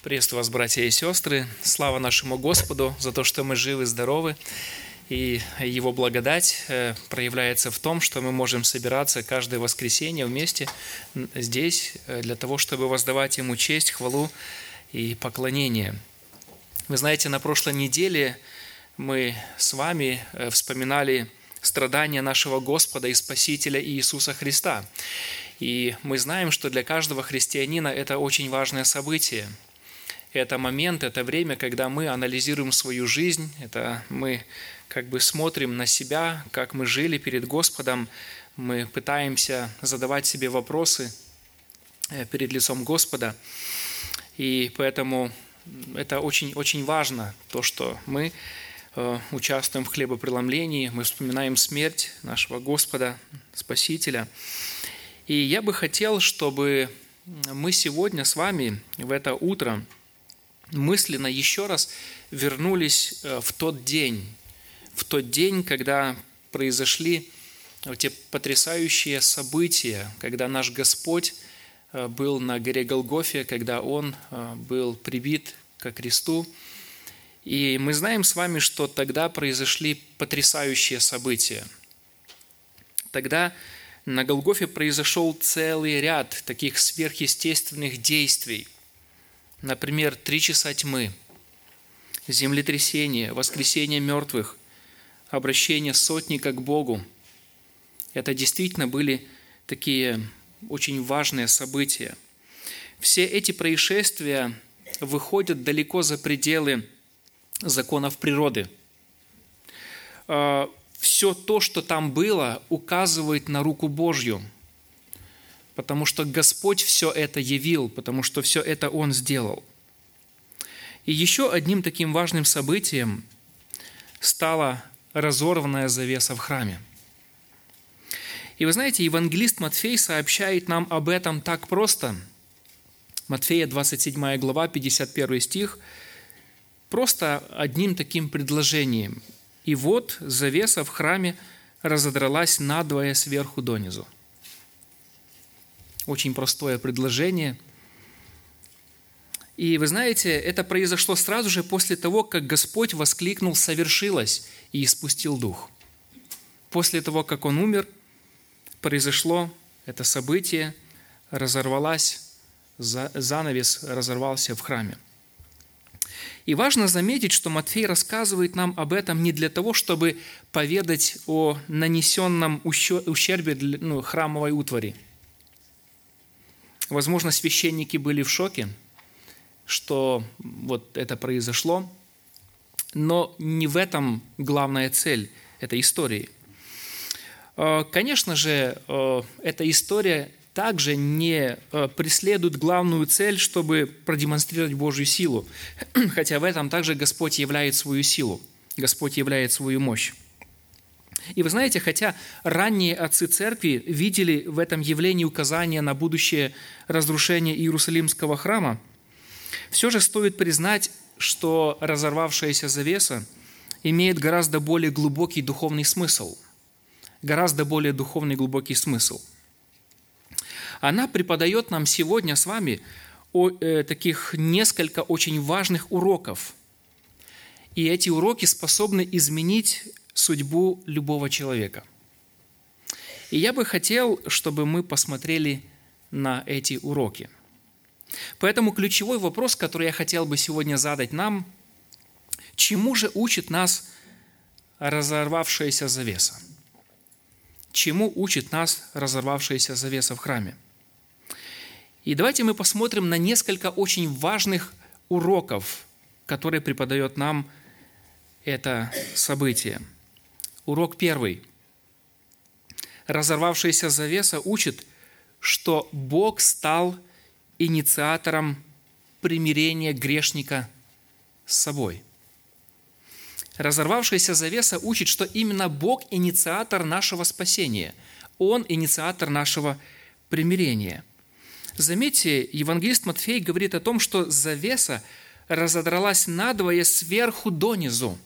Приветствую вас, братья и сестры. Слава нашему Господу за то, что мы живы, здоровы. И Его благодать э, проявляется в том, что мы можем собираться каждое воскресенье вместе здесь э, для того, чтобы воздавать Ему честь, хвалу и поклонение. Вы знаете, на прошлой неделе мы с вами э, вспоминали страдания нашего Господа и Спасителя Иисуса Христа. И мы знаем, что для каждого христианина это очень важное событие. Это момент, это время, когда мы анализируем свою жизнь, это мы как бы смотрим на себя, как мы жили перед Господом, мы пытаемся задавать себе вопросы э, перед лицом Господа. И поэтому это очень, очень важно, то, что мы э, участвуем в хлебопреломлении, мы вспоминаем смерть нашего Господа, Спасителя – и я бы хотел, чтобы мы сегодня с вами в это утро мысленно еще раз вернулись э, в тот день, в тот день, когда произошли те потрясающие события, когда наш Господь э, был на горе Голгофе, когда Он э, был прибит ко кресту. И мы знаем с вами, что тогда произошли потрясающие события. Тогда на Голгофе произошел целый ряд таких сверхъестественных действий. Например, три часа тьмы, землетрясение, воскресение мертвых, обращение сотника к Богу. Это действительно были такие очень важные события. Все эти происшествия выходят далеко за пределы законов природы. А, все то, что там было, указывает на руку Божью, потому что Господь все это явил, потому что все это Он сделал. И еще одним таким важным событием стала разорванная завеса в храме. И вы знаете, евангелист Матфей сообщает нам об этом так просто. Матфея 27 глава, 51 стих, просто одним таким предложением – и вот завеса в храме разодралась надвое сверху донизу. Очень простое предложение. И вы знаете, это произошло сразу же после того, как Господь воскликнул «совершилось» и испустил дух. После того, как Он умер, произошло это событие, разорвалась, занавес разорвался в храме – и важно заметить, что Матфей рассказывает нам об этом не для того, чтобы поведать о нанесенном ущербе ну, храмовой утвари. Возможно, священники были в шоке, что вот это произошло, но не в этом главная цель этой истории. Э, конечно же, э, эта история также не э, преследует главную цель, чтобы продемонстрировать Божью силу. Хотя в этом также Господь являет свою силу, Господь являет свою мощь. И вы знаете, хотя ранние отцы церкви видели в этом явлении указания на будущее разрушение Иерусалимского храма, все же стоит признать, что разорвавшаяся завеса имеет гораздо более глубокий духовный смысл. Гораздо более духовный глубокий смысл – она преподает нам сегодня с вами о, э, таких несколько очень важных уроков. И эти уроки способны изменить судьбу любого человека. И я бы хотел, чтобы мы посмотрели на эти уроки. Поэтому ключевой вопрос, который я хотел бы сегодня задать нам, чему же учит нас разорвавшаяся завеса? Чему учит нас разорвавшаяся завеса в храме? И давайте мы посмотрим на несколько очень важных уроков, которые преподает нам это событие. Урок первый. Разорвавшаяся завеса учит, что Бог стал инициатором примирения грешника с собой. Разорвавшаяся завеса учит, что именно Бог инициатор нашего спасения. Он инициатор нашего примирения – Заметьте, евангелист Матфей говорит о том, что завеса разодралась надвое сверху донизу.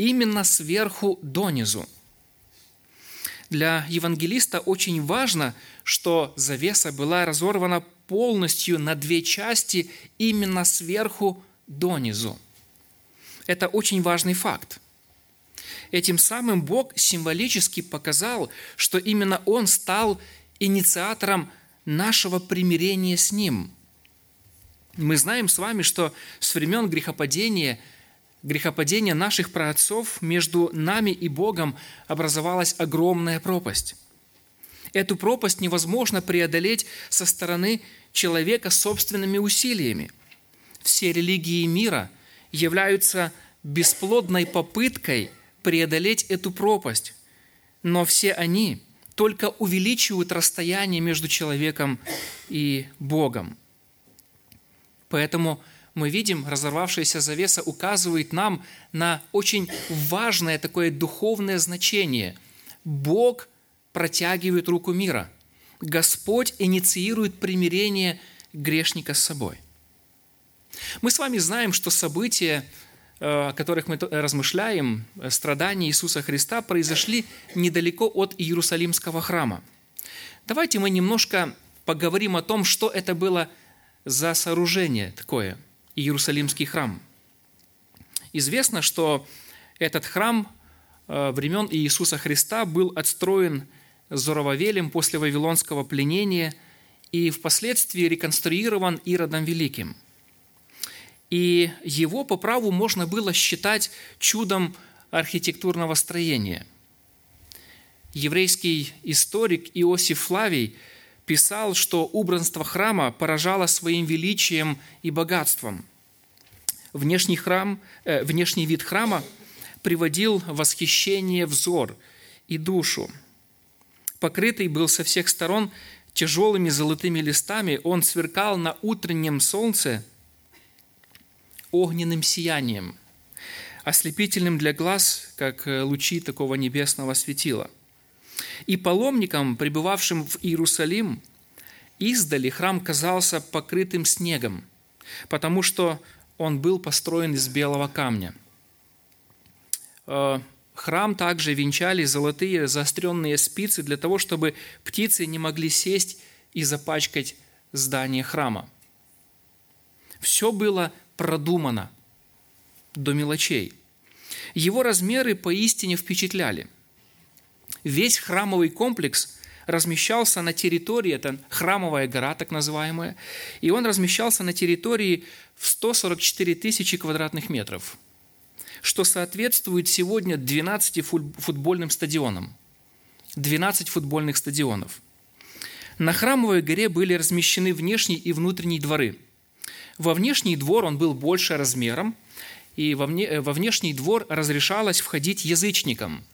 Именно сверху донизу. Для евангелиста очень важно, что завеса была разорвана полностью на две части именно сверху донизу. Это очень важный факт. Этим самым Бог символически показал, что именно Он стал инициатором нашего примирения с Ним. Мы знаем с вами, что с времен грехопадения, грехопадения наших праотцов между нами и Богом образовалась огромная пропасть. Эту пропасть невозможно преодолеть со стороны человека собственными усилиями. Все религии мира являются бесплодной попыткой преодолеть эту пропасть, но все они только увеличивают расстояние между человеком и Богом. Поэтому мы видим, разорвавшаяся завеса указывает нам на очень важное такое духовное значение. Бог протягивает руку мира. Господь инициирует примирение грешника с собой. Мы с вами знаем, что события, э, о которых мы размышляем, страдания Иисуса Христа произошли недалеко от Иерусалимского храма. Давайте мы немножко поговорим о том, что это было за сооружение такое, Иерусалимский храм. Известно, что этот храм э, времен Иисуса Христа был отстроен Зоровавелем после Вавилонского пленения и впоследствии реконструирован Иродом Великим. И его по праву можно было считать чудом архитектурного строения. Еврейский историк Иосиф Флавий писал, что убранство храма поражало своим величием и богатством. Внешний, храм, э, внешний вид храма приводил восхищение взор и душу – покрытый был со всех сторон тяжелыми золотыми листами, он сверкал на утреннем солнце огненным сиянием, ослепительным для глаз, как э, лучи такого небесного светила. И паломникам, пребывавшим в Иерусалим, издали храм казался покрытым снегом, потому что он был построен из белого камня. Э, Храм также венчали золотые заостренные спицы для того, чтобы птицы не могли сесть и запачкать здание храма. Все было продумано до мелочей. Его размеры поистине впечатляли. Весь храмовый комплекс размещался на территории, это храмовая гора так называемая, и он размещался на территории в 144 тысячи квадратных метров – что соответствует сегодня 12 футбольным стадионам. 12 футбольных стадионов. На Храмовой горе были размещены внешний и внутренний дворы. Во внешний двор он был больше размером, и во, вне, э, во внешний двор разрешалось входить язычникам,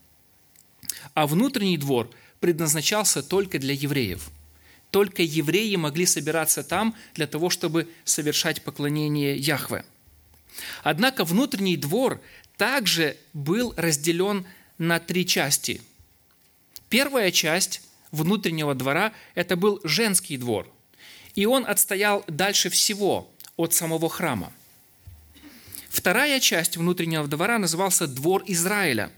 а внутренний двор предназначался только для евреев. Только евреи могли собираться там для того, чтобы совершать поклонение Яхве – Однако внутренний двор также был разделен на три части. Первая часть внутреннего двора – это был женский двор, и он отстоял дальше всего от самого храма. Вторая часть внутреннего двора назывался «Двор Израиля»,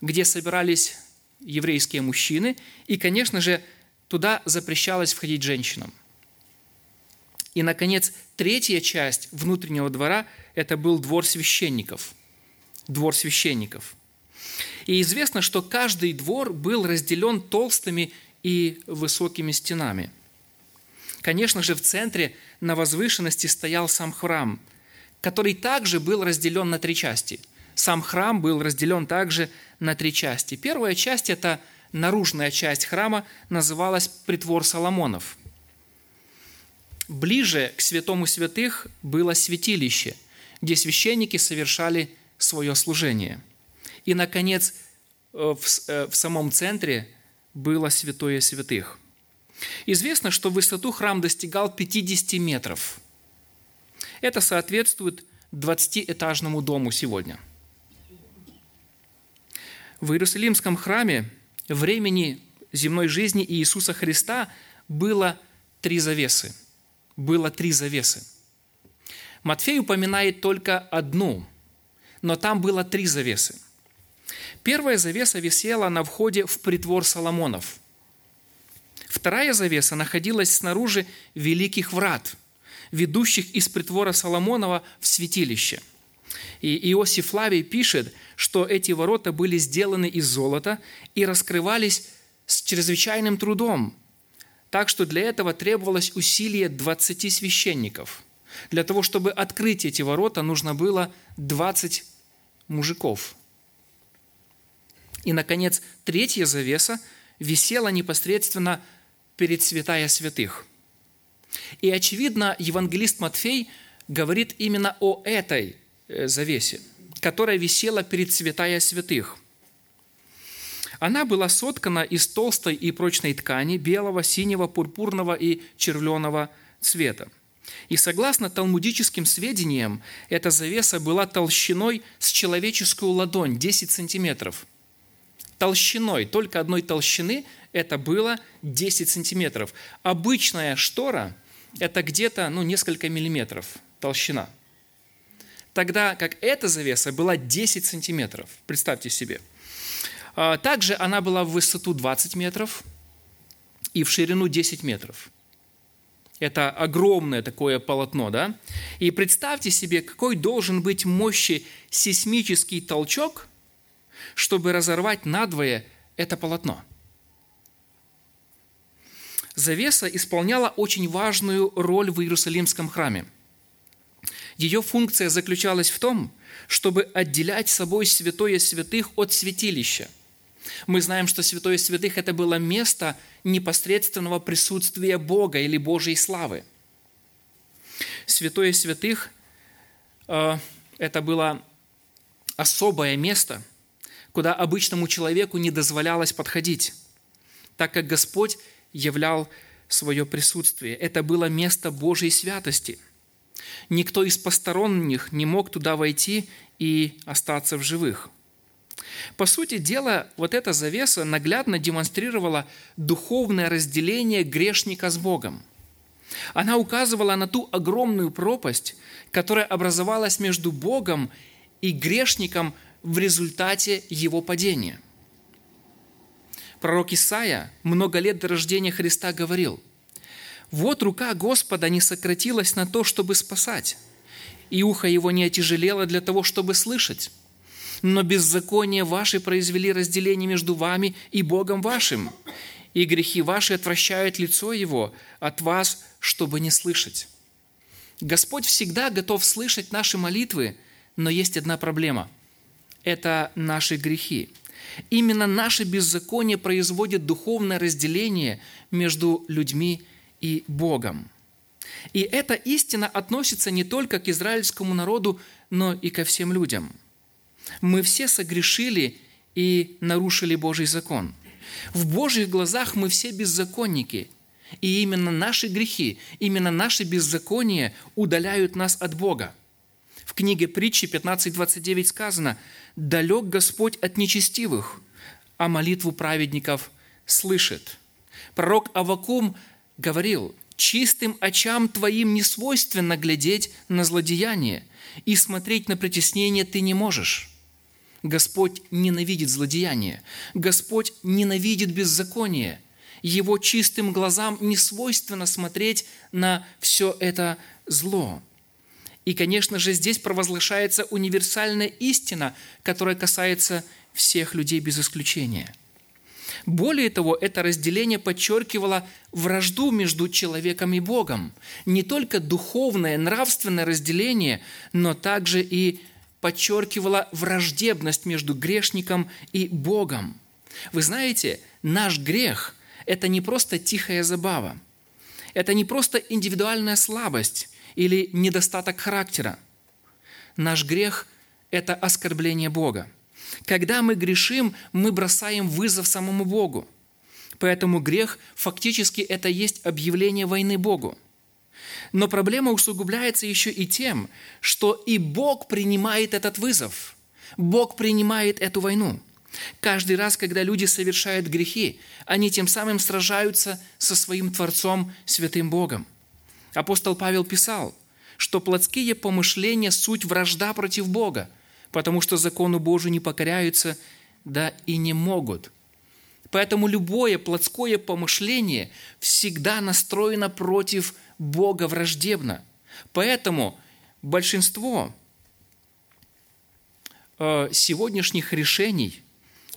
где собирались еврейские мужчины, и, конечно же, туда запрещалось входить женщинам. И, наконец, третья часть внутреннего двора – это был двор священников. Двор священников. И известно, что каждый двор был разделен толстыми и высокими стенами. Конечно же, в центре на возвышенности стоял сам храм, который также был разделен на три части. Сам храм был разделен также на три части. Первая часть – это наружная часть храма, называлась «Притвор Соломонов». Ближе к святому святых было святилище, где священники совершали свое служение. И, наконец, э, э, в самом центре было святое святых. Известно, что в высоту храм достигал 50 метров. Это соответствует 20-этажному дому сегодня. В Иерусалимском храме времени земной жизни Иисуса Христа было три завесы – было три завесы. Матфей упоминает только одну, но там было три завесы. Первая завеса висела на входе в притвор Соломонов. Вторая завеса находилась снаружи великих врат, ведущих из притвора Соломонова в святилище. И Иосиф Флавий пишет, что эти ворота были сделаны из золота и раскрывались с чрезвычайным трудом, так что для этого требовалось усилие 20 священников. Для того, чтобы открыть эти ворота, нужно было 20 мужиков. И, наконец, третья завеса висела непосредственно перед святая святых. И, очевидно, евангелист Матфей говорит именно о этой завесе, которая висела перед святая святых. Она была соткана из толстой и прочной ткани белого, синего, пурпурного и червленого цвета. И согласно талмудическим сведениям, эта завеса была толщиной с человеческую ладонь 10 сантиметров. Толщиной, только одной толщины это было 10 сантиметров. Обычная штора – это где-то ну, несколько миллиметров толщина. Тогда как эта завеса была 10 сантиметров. Представьте себе. А, также она была в высоту 20 метров и в ширину 10 метров. Это огромное такое полотно, да? И представьте себе, какой должен быть мощи сейсмический толчок, чтобы разорвать надвое это полотно – завеса исполняла очень важную роль в Иерусалимском храме. Ее функция заключалась в том, чтобы отделять собой святое святых от святилища. Мы знаем, что святое святых – это было место непосредственного присутствия Бога или Божьей славы. Святое святых э, – это было особое место, куда обычному человеку не дозволялось подходить, так как Господь являл свое присутствие. Это было место Божьей святости. Никто из посторонних не мог туда войти и остаться в живых. По сути дела, вот эта завеса наглядно демонстрировала духовное разделение грешника с Богом. Она указывала на ту огромную пропасть, которая образовалась между Богом и грешником в результате его падения – Пророк Исаия много лет до рождения Христа говорил, «Вот рука Господа не сократилась на то, чтобы спасать, и ухо его не отяжелело для того, чтобы слышать. Но беззаконие ваши произвели разделение между вами и Богом вашим, и грехи ваши отвращают лицо его от вас, чтобы не слышать». Господь всегда готов слышать наши молитвы, но есть одна проблема – это наши грехи – Именно наше беззаконие производит духовное разделение между людьми и Богом. И эта истина относится не только к израильскому народу, но и ко всем людям. Мы все согрешили и нарушили Божий закон. В Божьих глазах мы все беззаконники, и именно наши грехи, именно наши беззакония удаляют нас от Бога. В книге притчи 15.29 сказано – далек Господь от нечестивых, а молитву праведников слышит. Пророк Авакум говорил, чистым очам твоим не свойственно глядеть на злодеяние, и смотреть на притеснение ты не можешь. Господь ненавидит злодеяние. Господь ненавидит беззаконие. Его чистым глазам не свойственно смотреть на все это зло. И, конечно же, здесь провозглашается универсальная истина, которая касается всех людей без исключения. Более того, это разделение подчеркивало вражду между человеком и Богом. Не только духовное, нравственное разделение, но также и подчеркивало враждебность между грешником и Богом. Вы знаете, наш грех – это не просто тихая забава, это не просто индивидуальная слабость, или недостаток характера. Наш грех – это оскорбление Бога. Когда мы грешим, мы бросаем вызов самому Богу. Поэтому грех фактически это есть объявление войны Богу. Но проблема усугубляется еще и тем, что и Бог принимает этот вызов. Бог принимает эту войну. Каждый раз, когда люди совершают грехи, они тем самым сражаются со своим Творцом, святым Богом. Апостол Павел писал, что плотские помышления – суть вражда против Бога, потому что закону Божию не покоряются, да и не могут. Поэтому любое плотское помышление всегда настроено против Бога враждебно. Поэтому большинство э, сегодняшних решений,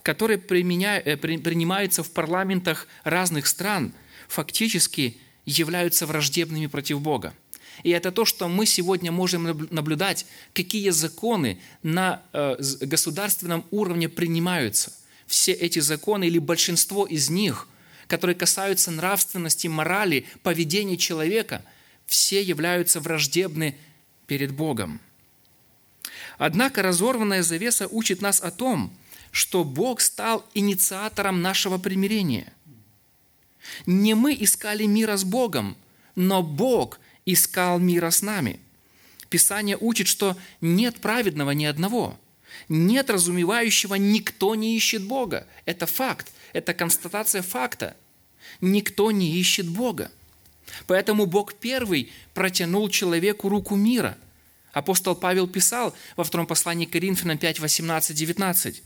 которые э, принимаются в парламентах разных стран, фактически являются враждебными против Бога. И это то, что мы сегодня можем наблюдать, какие законы на э, государственном уровне принимаются. Все эти законы или большинство из них, которые касаются нравственности, морали, поведения человека, все являются враждебны перед Богом. Однако разорванная завеса учит нас о том, что Бог стал инициатором нашего примирения. Не мы искали мира с Богом, но Бог искал мира с нами. Писание учит, что нет праведного ни одного. Нет разумевающего, никто не ищет Бога. Это факт, это констатация факта. Никто не ищет Бога. Поэтому Бог первый протянул человеку руку мира. Апостол Павел писал во втором послании к Коринфянам 5, 18, 19.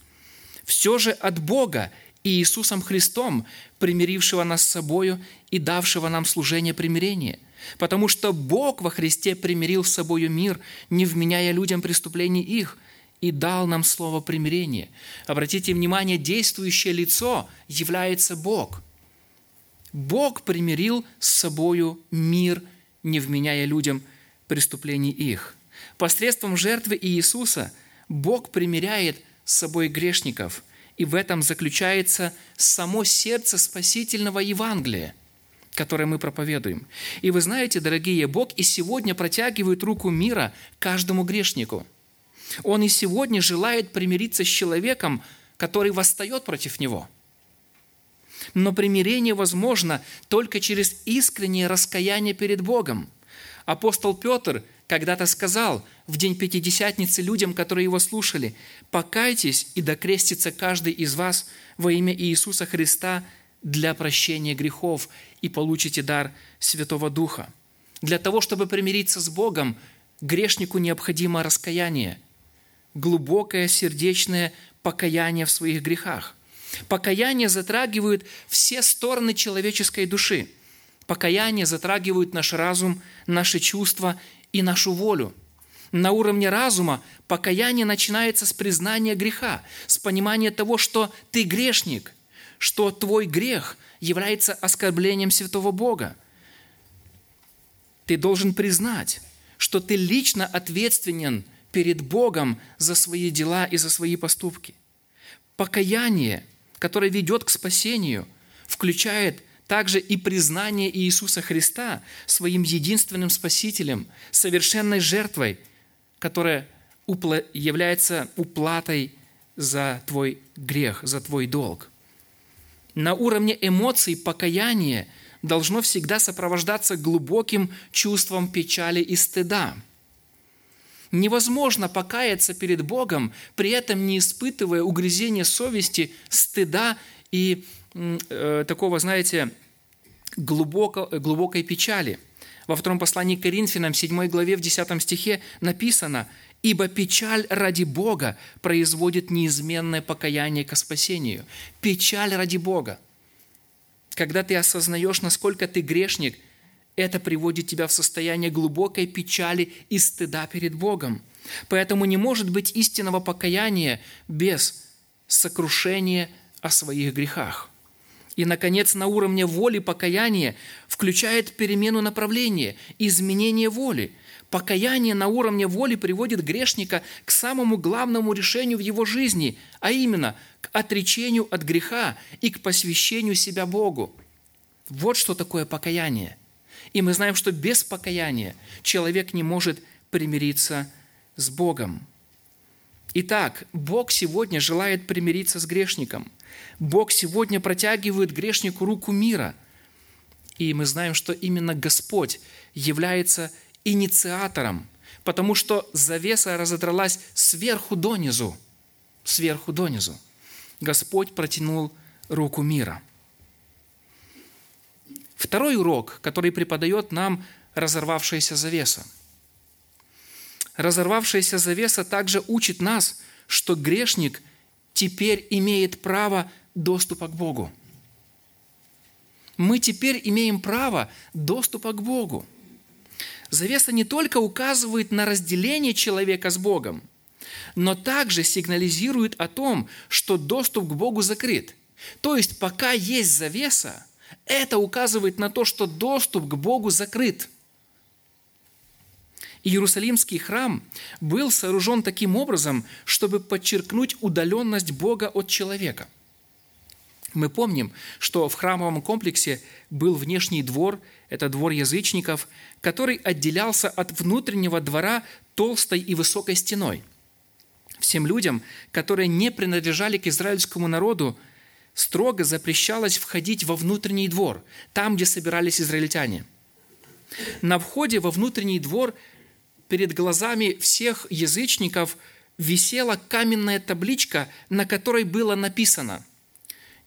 «Все же от Бога и Иисусом Христом, примирившего нас с собою и давшего нам служение примирения, потому что Бог во Христе примирил с собою мир, не вменяя людям преступлений их, и дал нам слово примирения. Обратите внимание, действующее лицо является Бог. Бог примирил с собою мир, не вменяя людям преступлений их. Посредством жертвы Иисуса Бог примиряет с собой грешников, и в этом заключается само сердце спасительного Евангелия – которое мы проповедуем. И вы знаете, дорогие, Бог и сегодня протягивает руку мира каждому грешнику. Он и сегодня желает примириться с человеком, который восстает против него. Но примирение возможно только через искреннее раскаяние перед Богом. Апостол Петр когда-то сказал в день Пятидесятницы людям, которые его слушали, «Покайтесь и докрестится каждый из вас во имя Иисуса Христа для прощения грехов и получите дар Святого Духа. Для того, чтобы примириться с Богом, грешнику необходимо раскаяние, глубокое сердечное покаяние в своих грехах. Покаяние затрагивает все стороны человеческой души. Покаяние затрагивает наш разум, наши чувства и нашу волю. На уровне разума покаяние начинается с признания греха, с понимания того, что ты грешник, что твой грех является оскорблением святого Бога. Ты должен признать, что ты лично ответственен перед Богом за свои дела и за свои поступки. Покаяние, которое ведет к спасению, включает также и признание Иисуса Христа своим единственным Спасителем, совершенной жертвой, которая является уплатой за твой грех, за твой долг на уровне эмоций покаяние должно всегда сопровождаться глубоким чувством печали и стыда. Невозможно покаяться перед Богом, при этом не испытывая угрызения совести, стыда и э, такого, знаете, глубоко, глубокой печали. Во втором послании к Коринфянам, 7 главе, в 10 стихе написано – Ибо печаль ради Бога производит неизменное покаяние к спасению. Печаль ради Бога. Когда ты осознаешь, насколько ты грешник, это приводит тебя в состояние глубокой печали и стыда перед Богом. Поэтому не может быть истинного покаяния без сокрушения о своих грехах. И, наконец, на уровне воли покаяние включает перемену направления, изменение воли – Покаяние на уровне воли приводит грешника к самому главному решению в его жизни, а именно к отречению от греха и к посвящению себя Богу. Вот что такое покаяние. И мы знаем, что без покаяния человек не может примириться с Богом. Итак, Бог сегодня желает примириться с грешником. Бог сегодня протягивает грешнику руку мира. И мы знаем, что именно Господь является инициатором, потому что завеса разодралась сверху донизу, сверху донизу. Господь протянул руку мира. Второй урок, который преподает нам разорвавшаяся завеса. Разорвавшаяся завеса также учит нас, что грешник теперь имеет право доступа к Богу. Мы теперь имеем право доступа к Богу. Завеса не только указывает на разделение человека с Богом, но также сигнализирует о том, что доступ к Богу закрыт. То есть, пока есть завеса, это указывает на то, что доступ к Богу закрыт. Иерусалимский храм был сооружен таким образом, чтобы подчеркнуть удаленность Бога от человека. Мы помним, что в храмовом комплексе был внешний двор, это двор язычников, который отделялся от внутреннего двора толстой и высокой стеной. Всем людям, которые не принадлежали к израильскому народу, строго запрещалось входить во внутренний двор, там, где собирались израильтяне. На входе во внутренний двор перед глазами всех язычников висела каменная табличка, на которой было написано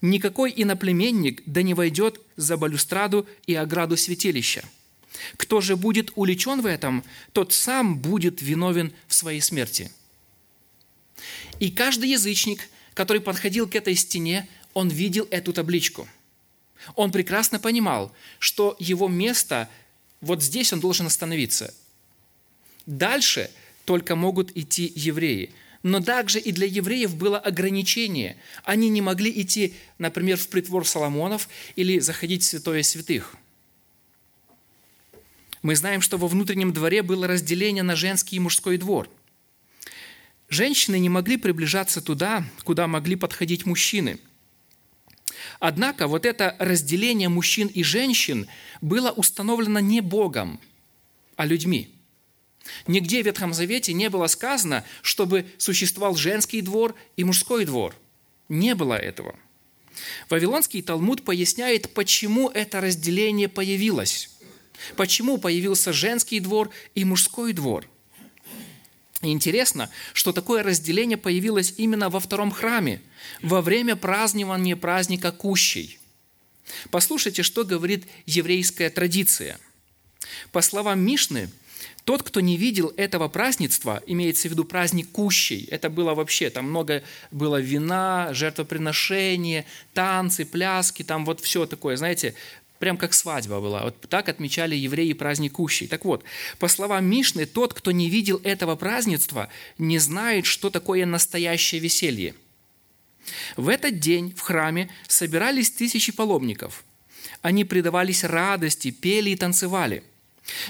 «Никакой иноплеменник да не войдет за балюстраду и ограду святилища. Кто же будет уличен в этом, тот сам будет виновен в своей смерти». И каждый язычник, который подходил к этой стене, он видел эту табличку. Он прекрасно понимал, что его место вот здесь он должен остановиться. Дальше только могут идти евреи. Но также и для евреев было ограничение. Они не могли идти, например, в притвор Соломонов или заходить в святое святых. Мы знаем, что во внутреннем дворе было разделение на женский и мужской двор. Женщины не могли приближаться туда, куда могли подходить мужчины – Однако вот это разделение мужчин и женщин было установлено не Богом, а людьми. Нигде в Ветхом Завете не было сказано, чтобы существовал женский двор и мужской двор. Не было этого. Вавилонский Талмуд поясняет, почему это разделение появилось. Почему появился женский двор и мужской двор – интересно, что такое разделение появилось именно во втором храме, во время празднования праздника Кущей. Послушайте, что говорит еврейская традиция. По словам Мишны, тот, кто не видел этого празднества, имеется в виду праздник Кущей, это было вообще, там много было вина, жертвоприношения, танцы, пляски, там вот все такое, знаете, Прям как свадьба была. Вот так отмечали евреи праздник Кущей. Так вот, по словам Мишны, тот, кто не видел этого празднества, не знает, что такое настоящее веселье. В этот день в храме собирались тысячи паломников. Они предавались радости, пели и танцевали.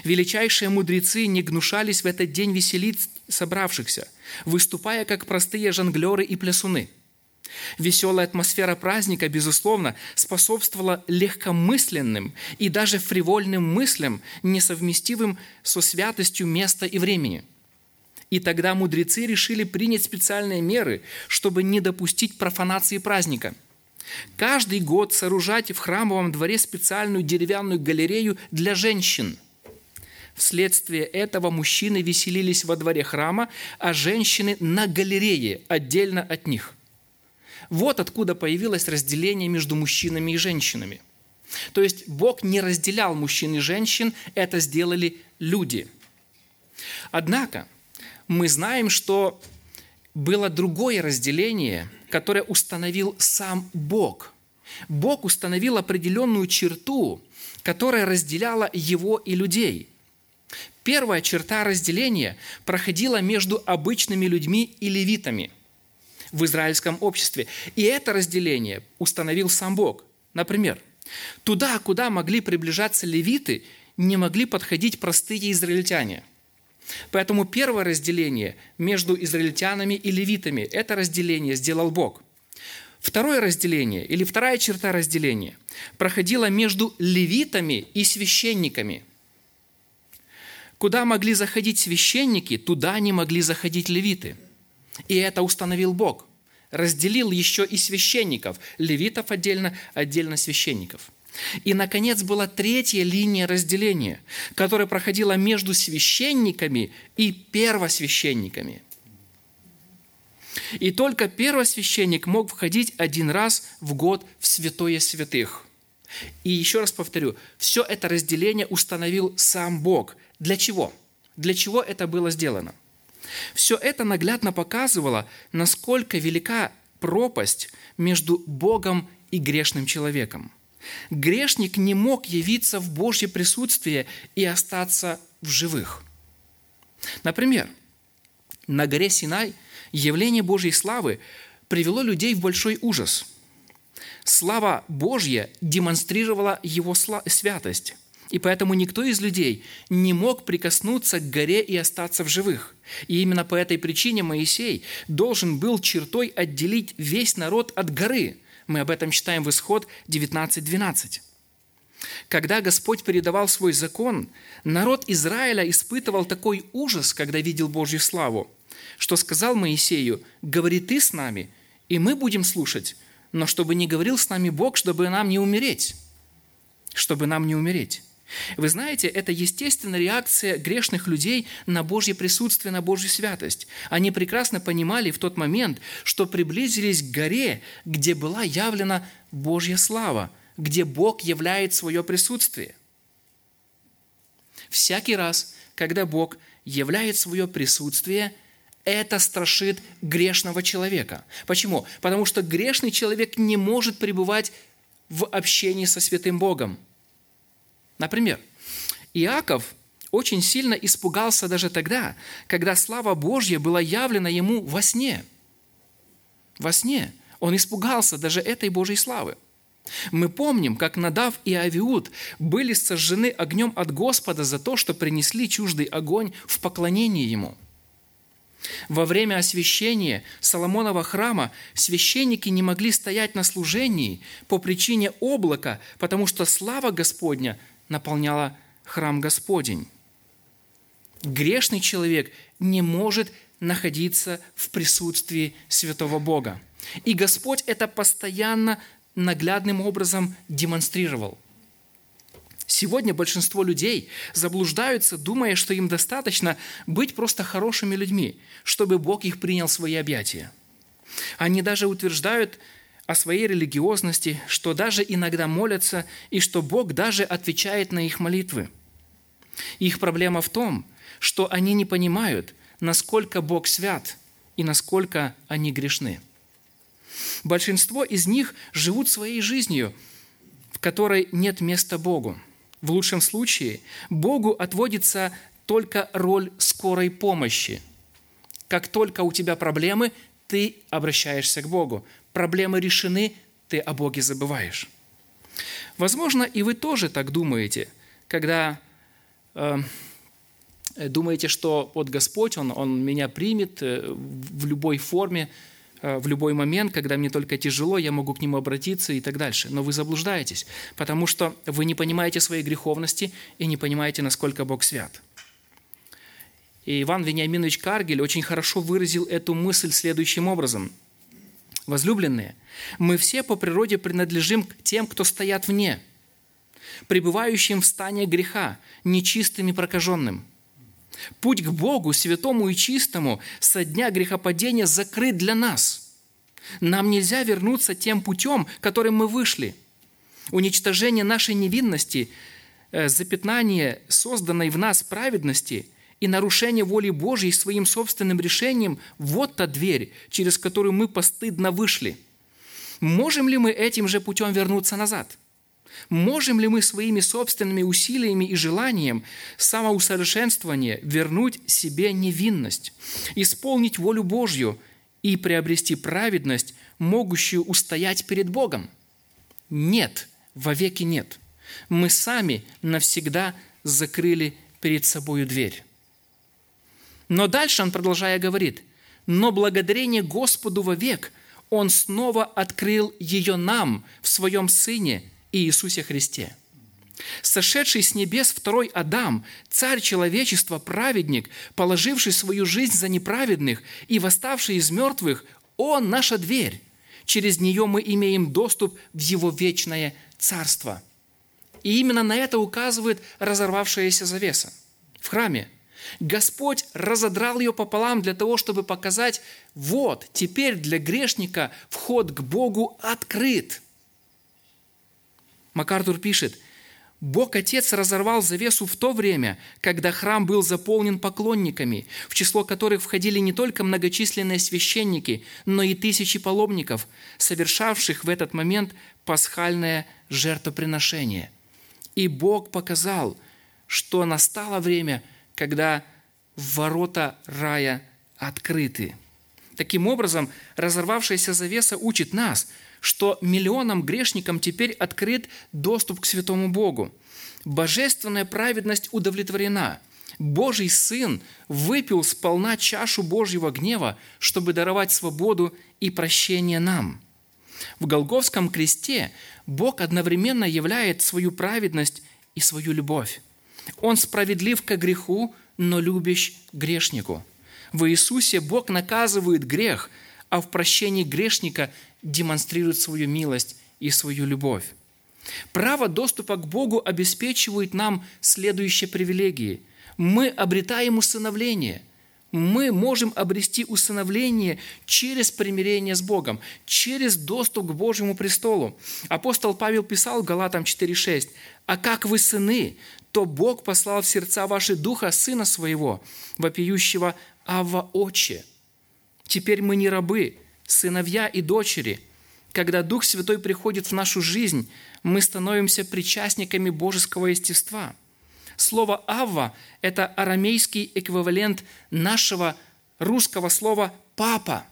Величайшие мудрецы не гнушались в этот день веселить собравшихся, выступая как простые жонглеры и плясуны – Веселая атмосфера праздника, безусловно, способствовала легкомысленным и даже фривольным мыслям, несовместимым со святостью места и времени. И тогда мудрецы решили принять специальные меры, чтобы не допустить профанации праздника. Каждый год сооружать в храмовом дворе специальную деревянную галерею для женщин. Вследствие этого мужчины веселились во дворе храма, а женщины на галерее отдельно от них – вот откуда появилось разделение между мужчинами и женщинами. То есть Бог не разделял мужчин и женщин, это сделали люди. Однако мы знаем, что было другое разделение, которое установил сам Бог. Бог установил определенную черту, которая разделяла его и людей. Первая черта разделения проходила между обычными людьми и левитами – в израильском обществе. И это разделение установил сам Бог. Например, туда, куда могли приближаться левиты, не могли подходить простые израильтяне. Поэтому первое разделение между израильтянами и левитами, это разделение сделал Бог. Второе разделение или вторая черта разделения проходила между левитами и священниками. Куда могли заходить священники, туда не могли заходить левиты – и это установил Бог. Разделил еще и священников, левитов отдельно, отдельно священников. И, наконец, была третья линия разделения, которая проходила между священниками и первосвященниками. И только первосвященник мог входить один раз в год в святое святых. И еще раз повторю, все это разделение установил сам Бог. Для чего? Для чего это было сделано? Все это наглядно показывало, насколько велика пропасть между Богом и грешным человеком. Грешник не мог явиться в Божье присутствие и остаться в живых. Например, на горе Синай явление Божьей славы привело людей в большой ужас. Слава Божья демонстрировала его святость. И поэтому никто из людей не мог прикоснуться к горе и остаться в живых. И именно по этой причине Моисей должен был чертой отделить весь народ от горы. Мы об этом читаем в Исход 19.12. Когда Господь передавал свой закон, народ Израиля испытывал такой ужас, когда видел Божью славу, что сказал Моисею, «Говори ты с нами, и мы будем слушать, но чтобы не говорил с нами Бог, чтобы нам не умереть». Чтобы нам не умереть. Вы знаете, это естественная реакция грешных людей на Божье присутствие, на Божью святость. Они прекрасно понимали в тот момент, что приблизились к горе, где была явлена Божья слава, где Бог являет свое присутствие. Всякий раз, когда Бог являет свое присутствие, это страшит грешного человека. Почему? Потому что грешный человек не может пребывать в общении со святым Богом – Например, Иаков очень сильно испугался даже тогда, когда слава Божья была явлена ему во сне. Во сне он испугался даже этой Божьей славы. Мы помним, как Надав и Авиуд были сожжены огнем от Господа за то, что принесли чуждый огонь в поклонение Ему. Во время освящения Соломонова храма священники не могли стоять на служении по причине облака, потому что слава Господня – наполняла храм Господень. Грешный человек не может находиться в присутствии святого Бога. И Господь это постоянно наглядным образом демонстрировал. Сегодня большинство людей заблуждаются, думая, что им достаточно быть просто хорошими людьми, чтобы Бог их принял в свои объятия. Они даже утверждают, о своей религиозности, что даже иногда молятся и что Бог даже отвечает на их молитвы. Их проблема в том, что они не понимают, насколько Бог свят и насколько они грешны. Большинство из них живут своей жизнью, в которой нет места Богу. В лучшем случае Богу отводится только роль скорой помощи. Как только у тебя проблемы, ты обращаешься к Богу проблемы решены, ты о Боге забываешь. Возможно, и вы тоже так думаете, когда э, думаете, что вот Господь, Он, Он меня примет э, в любой форме, э, в любой момент, когда мне только тяжело, я могу к Нему обратиться и так дальше. Но вы заблуждаетесь, потому что вы не понимаете своей греховности и не понимаете, насколько Бог свят. И Иван Вениаминович Каргель очень хорошо выразил эту мысль следующим образом – Возлюбленные, мы все по природе принадлежим к тем, кто стоят вне, пребывающим в стане греха, нечистым и прокаженным. Путь к Богу, святому и чистому, со дня грехопадения закрыт для нас. Нам нельзя вернуться тем путем, которым мы вышли. Уничтожение нашей невинности, э, запятнание созданной в нас праведности – и нарушение воли Божьей своим собственным решением – вот та дверь, через которую мы постыдно вышли. Можем ли мы этим же путем вернуться назад? Можем ли мы своими собственными усилиями и желанием самоусовершенствования вернуть себе невинность, исполнить волю Божью и приобрести праведность, могущую устоять перед Богом? Нет, вовеки нет. Мы сами навсегда закрыли перед собою дверь. Но дальше он, продолжая, говорит, «Но благодарение Господу вовек Он снова открыл ее нам в Своем Сыне Иисусе Христе». Сошедший с небес второй Адам, царь человечества, праведник, положивший свою жизнь за неправедных и восставший из мертвых, он наша дверь. Через нее мы имеем доступ в его вечное царство. И именно на это указывает разорвавшаяся завеса в храме – Господь разодрал ее пополам для того, чтобы показать, вот, теперь для грешника вход к Богу открыт. МакАртур пишет, Бог Отец разорвал завесу в то время, когда храм был заполнен поклонниками, в число которых входили не только многочисленные священники, но и тысячи паломников, совершавших в этот момент пасхальное жертвоприношение. И Бог показал, что настало время, когда ворота рая открыты. Таким образом, разорвавшаяся завеса учит нас – что миллионам грешникам теперь открыт доступ к святому Богу. Божественная праведность удовлетворена. Божий Сын выпил сполна чашу Божьего гнева, чтобы даровать свободу и прощение нам. В Голговском кресте Бог одновременно являет свою праведность и свою любовь. Он справедлив к греху, но любящ грешнику. В Иисусе Бог наказывает грех, а в прощении грешника демонстрирует свою милость и свою любовь. Право доступа к Богу обеспечивает нам следующие привилегии. Мы обретаем усыновление. Мы можем обрести усыновление через примирение с Богом, через доступ к Божьему престолу. Апостол Павел писал Галатам 4.6, «А как вы сыны, то Бог послал в сердца ваши духа Сына Своего, вопиющего Ава Отче». Теперь мы не рабы, сыновья и дочери. Когда Дух Святой приходит в нашу жизнь, мы становимся причастниками божеского естества. Слово «авва» – это арамейский эквивалент нашего русского слова «папа».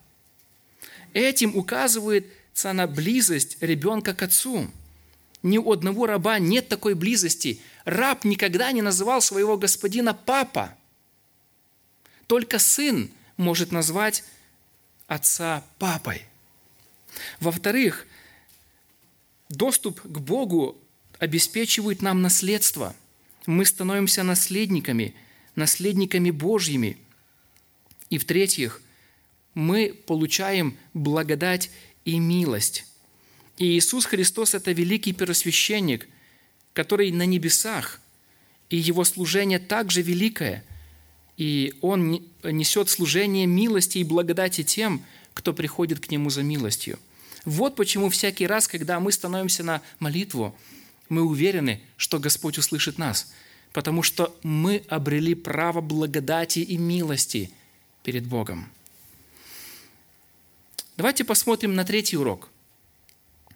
Этим указывается на близость ребенка к отцу. Ни у одного раба нет такой близости. Раб никогда не называл своего господина «папа». Только сын может назвать отца папой. Во-вторых, доступ к Богу обеспечивает нам наследство. Мы становимся наследниками, наследниками Божьими. И в-третьих, мы получаем благодать и милость. И Иисус Христос – это великий первосвященник, который на небесах, и Его служение также великое – и Он несет служение милости и благодати тем, кто приходит к Нему за милостью. Вот почему всякий раз, когда мы становимся на молитву, мы уверены, что Господь услышит нас, потому что мы обрели право благодати и милости перед Богом. Давайте посмотрим на третий урок.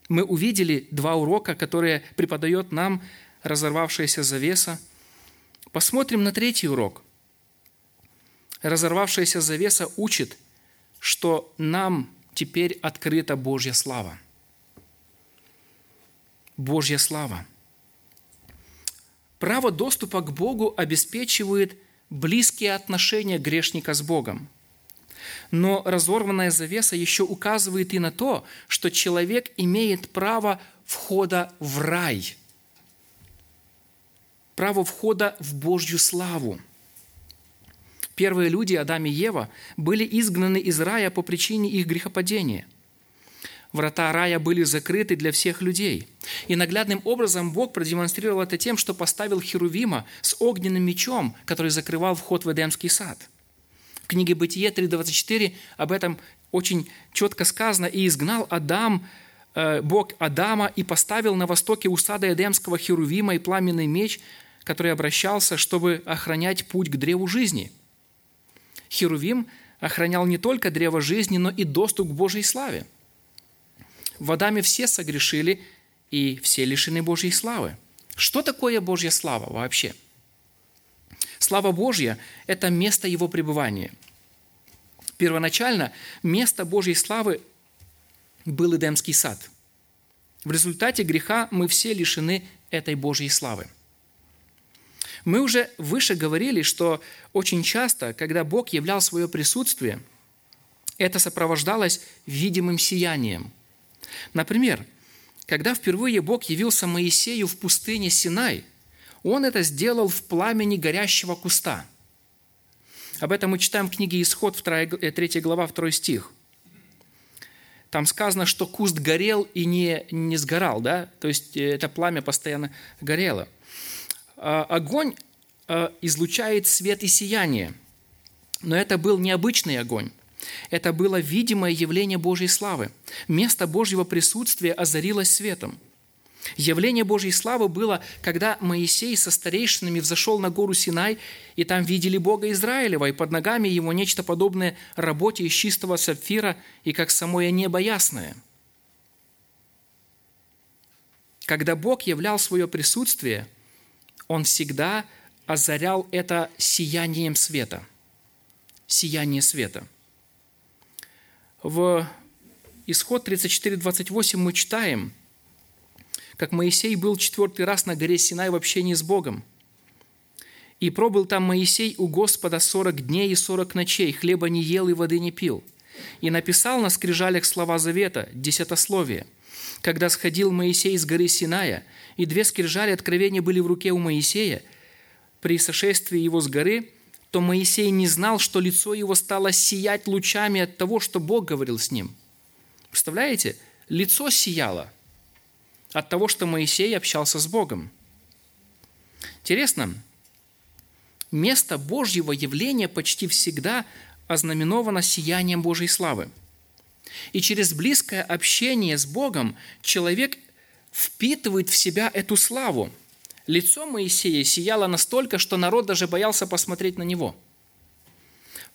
Мы увидели два урока, которые преподает нам разорвавшаяся завеса. Посмотрим на третий урок – разорвавшаяся завеса учит, что нам теперь открыта Божья слава. Божья слава. Право доступа к Богу обеспечивает близкие отношения грешника с Богом. Но разорванная завеса еще указывает и на то, что человек имеет право входа в рай, право входа в Божью славу – Первые люди, Адам и Ева, были изгнаны из рая по причине их грехопадения. Врата рая были закрыты для всех людей. И наглядным образом Бог продемонстрировал это тем, что поставил Херувима с огненным мечом, который закрывал вход в Эдемский сад. Книге Бытие 3.24 об этом очень четко сказано. «И изгнал Адам, э, Бог Адама, и поставил на востоке у сада Эдемского Херувима и пламенный меч, который обращался, чтобы охранять путь к древу жизни». Херувим охранял не только древо жизни, но и доступ к Божьей славе. В Адаме все согрешили, и все лишены Божьей славы. Что такое Божья слава вообще? Слава Божья – это место Его пребывания. Первоначально место Божьей славы был Эдемский сад. В результате греха мы все лишены этой Божьей славы – мы уже выше говорили, что очень часто, когда Бог являл свое присутствие, это сопровождалось видимым сиянием. Например, когда впервые Бог явился Моисею в пустыне Синай, он это сделал в пламени горящего куста. Об этом мы читаем в книге Исход, 3 э, глава, 2 стих. Там сказано, что куст горел и не, не сгорал, да? то есть э, это пламя постоянно горело – а, огонь а, излучает свет и сияние. Но это был необычный огонь. Это было видимое явление Божьей славы. Место Божьего присутствия озарилось светом. Явление Божьей славы было, когда Моисей со старейшинами взошел на гору Синай, и там видели Бога Израилева, и под ногами его нечто подобное работе из чистого сапфира и как самое небо ясное. Когда Бог являл свое присутствие, Он всегда озарял это сиянием света. Сияние света. В Исход 34.28 мы читаем – как Моисей был четвертый раз на горе Синай в общении с Богом. «И пробыл там Моисей у Господа сорок дней и сорок ночей, хлеба не ел и воды не пил. И написал на скрижалях слова завета, десятословие. Когда сходил Моисей с горы Синая, и две скрижали откровения были в руке у Моисея, при сошествии его с горы, то Моисей не знал, что лицо его стало сиять лучами от того, что Бог говорил с ним. Представляете? Лицо сияло – от того, что Моисей общался с Богом. Интересно, место Божьего явления почти всегда ознаменовано сиянием Божьей славы. И через близкое общение с Богом человек впитывает в себя эту славу. Лицо Моисея сияло настолько, что народ даже боялся посмотреть на него.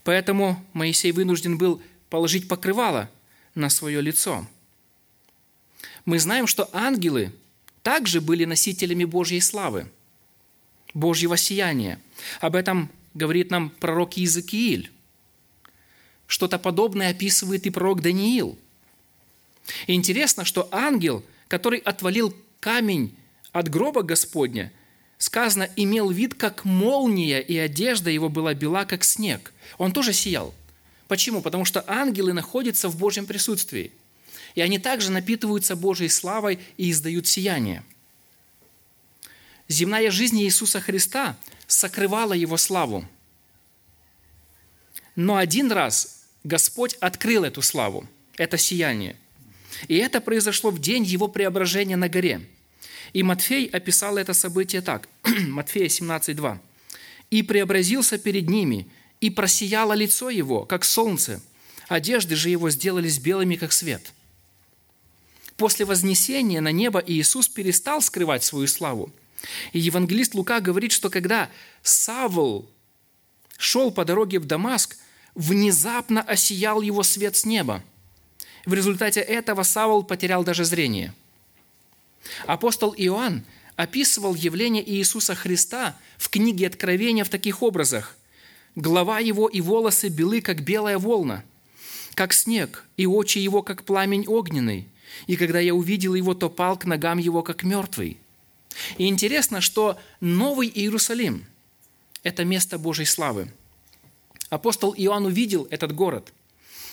Поэтому Моисей вынужден был положить покрывало на свое лицо – мы знаем, что ангелы также были носителями Божьей славы, Божьего сияния. Об этом говорит нам пророк Иезекииль. Что-то подобное описывает и пророк Даниил. И интересно, что ангел, который отвалил камень от гроба Господня, сказано, имел вид, как молния, и одежда его была бела, как снег. Он тоже сиял. Почему? Потому что ангелы находятся в Божьем присутствии – и они также напитываются Божьей славой и издают сияние. Земная жизнь Иисуса Христа сокрывала Его славу. Но один раз Господь открыл эту славу, это сияние. И это произошло в день Его преображения на горе. И Матфей описал это событие так. Матфея 17:2. «И преобразился перед ними, и просияло лицо его, как солнце, одежды же его сделались белыми, как свет». После вознесения на небо Иисус перестал скрывать свою славу. И евангелист Лука говорит, что когда Савл шел по дороге в Дамаск, внезапно осиял его свет с неба. В результате этого Савл потерял даже зрение. Апостол Иоанн описывал явление Иисуса Христа в книге Откровения в таких образах. Голова его и волосы белы, как белая волна, как снег, и очи его, как пламень огненный, и когда я увидел его, то пал к ногам его, как мертвый. И интересно, что Новый Иерусалим – это место Божьей славы. Апостол Иоанн увидел этот город.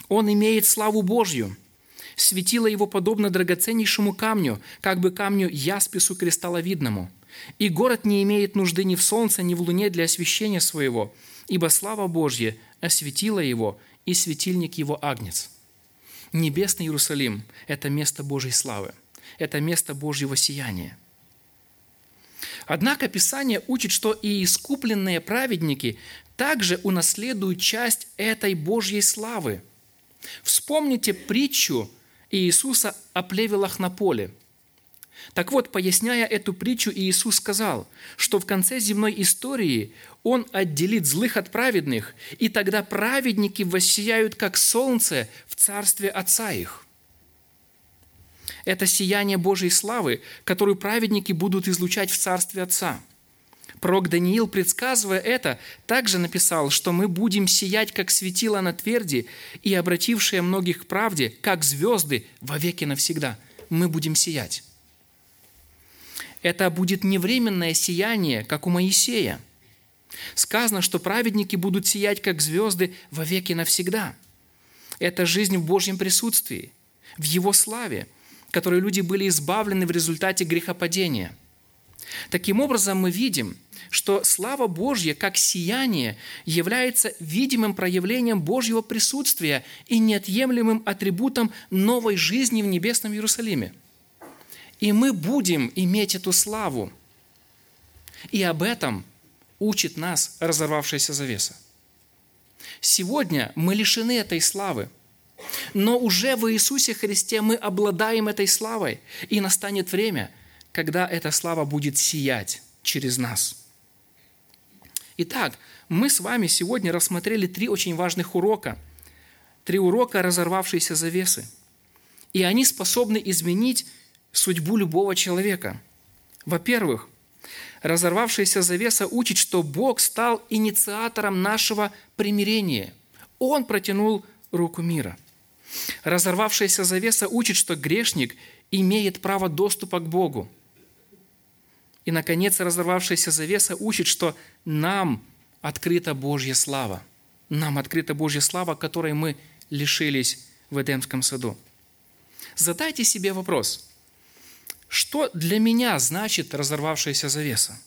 Он имеет славу Божью. Светило его подобно драгоценнейшему камню, как бы камню яспису кристалловидному. И город не имеет нужды ни в солнце, ни в луне для освещения своего, ибо слава Божья осветила его, и светильник его агнец – Небесный Иерусалим – это место Божьей славы, это место Божьего сияния. Однако Писание учит, что и искупленные праведники также унаследуют часть этой Божьей славы. Вспомните притчу Иисуса о плевелах на поле – так вот, поясняя эту притчу, Иисус сказал, что в конце земной истории Он отделит злых от праведных, и тогда праведники воссияют, как солнце, в царстве Отца их. Это сияние Божьей славы, которую праведники будут излучать в царстве Отца. Пророк Даниил, предсказывая это, также написал, что мы будем сиять, как светило на тверди, и обратившие многих к правде, как звезды, вовеки навсегда. Мы будем сиять это будет не временное сияние, как у Моисея. Сказано, что праведники будут сиять, как звезды, вовеки навсегда. Это жизнь в Божьем присутствии, в Его славе, которой люди были избавлены в результате грехопадения. Таким образом, мы видим, что слава Божья, как сияние, является видимым проявлением Божьего присутствия и неотъемлемым атрибутом новой жизни в небесном Иерусалиме – и мы будем иметь эту славу. И об этом учит нас разорвавшаяся завеса. Сегодня мы лишены этой славы, но уже в Иисусе Христе мы обладаем этой славой, и настанет время, когда эта слава будет сиять через нас. Итак, мы с вами сегодня рассмотрели три очень важных урока. Три урока разорвавшейся завесы. И они способны изменить судьбу любого человека. Во-первых, разорвавшаяся завеса учит, что Бог стал инициатором нашего примирения. Он протянул руку мира. Разорвавшаяся завеса учит, что грешник имеет право доступа к Богу. И, наконец, разорвавшаяся завеса учит, что нам открыта Божья слава. Нам открыта Божья слава, которой мы лишились в Эдемском саду. Задайте себе вопрос, что для меня значит разорвавшаяся завеса?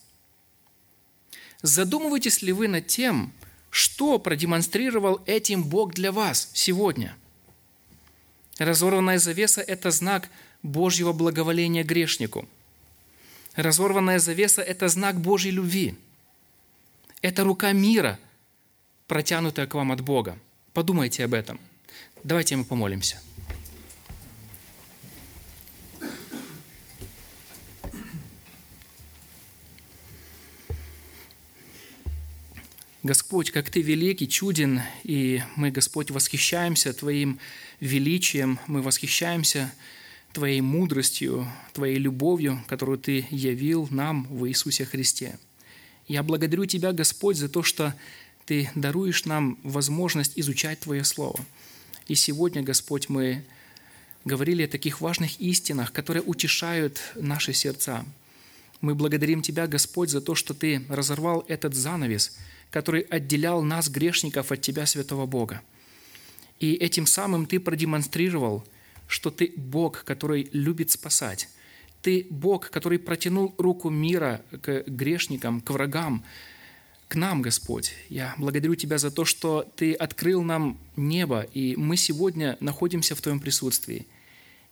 Задумываетесь ли вы над тем, что продемонстрировал этим Бог для вас сегодня? Разорванная завеса – это знак Божьего благоволения грешнику. Разорванная завеса – это знак Божьей любви. Это рука мира, протянутая к вам от Бога. Подумайте об этом. Давайте мы помолимся. Господь, как Ты велик и чуден, и мы, Господь, восхищаемся Твоим величием, мы восхищаемся Твоей мудростью, Твоей любовью, которую Ты явил нам в Иисусе Христе. Я благодарю Тебя, Господь, за то, что Ты даруешь нам возможность изучать Твое Слово. И сегодня, Господь, мы говорили о таких важных истинах, которые утешают наши сердца. Мы благодарим Тебя, Господь, за то, что Ты разорвал этот занавес – который отделял нас, грешников, от Тебя, Святого Бога. И этим самым Ты продемонстрировал, что Ты Бог, который любит спасать. Ты Бог, который протянул руку мира к грешникам, к врагам, к нам, Господь. Я благодарю Тебя за то, что Ты открыл нам небо, и мы сегодня находимся в Твоем присутствии.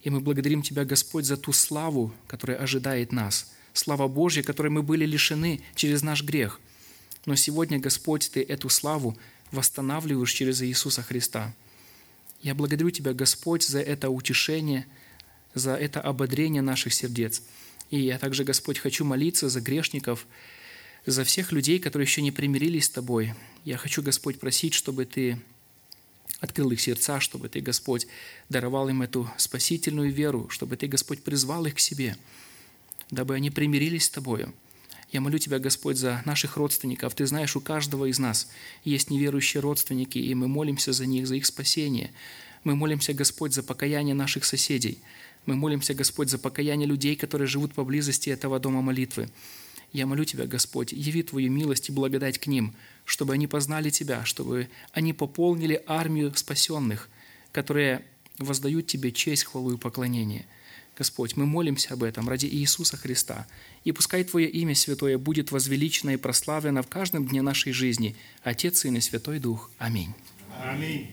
И мы благодарим Тебя, Господь, за ту славу, которая ожидает нас. Слава Божья, которой мы были лишены через наш грех. Но сегодня, Господь, Ты эту славу восстанавливаешь через Иисуса Христа. Я благодарю Тебя, Господь, за это утешение, за это ободрение наших сердец. И я также, Господь, хочу молиться за грешников, за всех людей, которые еще не примирились с Тобой. Я хочу, Господь, просить, чтобы Ты открыл их сердца, чтобы Ты, Господь, даровал им эту спасительную веру, чтобы Ты, Господь, призвал их к себе, дабы они примирились с Тобою – я молю Тебя, Господь, за наших родственников. Ты знаешь, у каждого из нас есть неверующие родственники, и мы молимся за них, за их спасение. Мы молимся, Господь, за покаяние наших соседей. Мы молимся, Господь, за покаяние людей, которые живут поблизости этого дома молитвы. Я молю Тебя, Господь, яви Твою милость и благодать к ним, чтобы они познали Тебя, чтобы они пополнили армию спасенных, которые воздают Тебе честь, хвалу и поклонение – Господь, мы молимся об этом ради Иисуса Христа. И пускай Твое имя Святое будет возвеличено и прославлено в каждом дне нашей жизни. Отец, Сын и Святой Дух. Аминь. Аминь.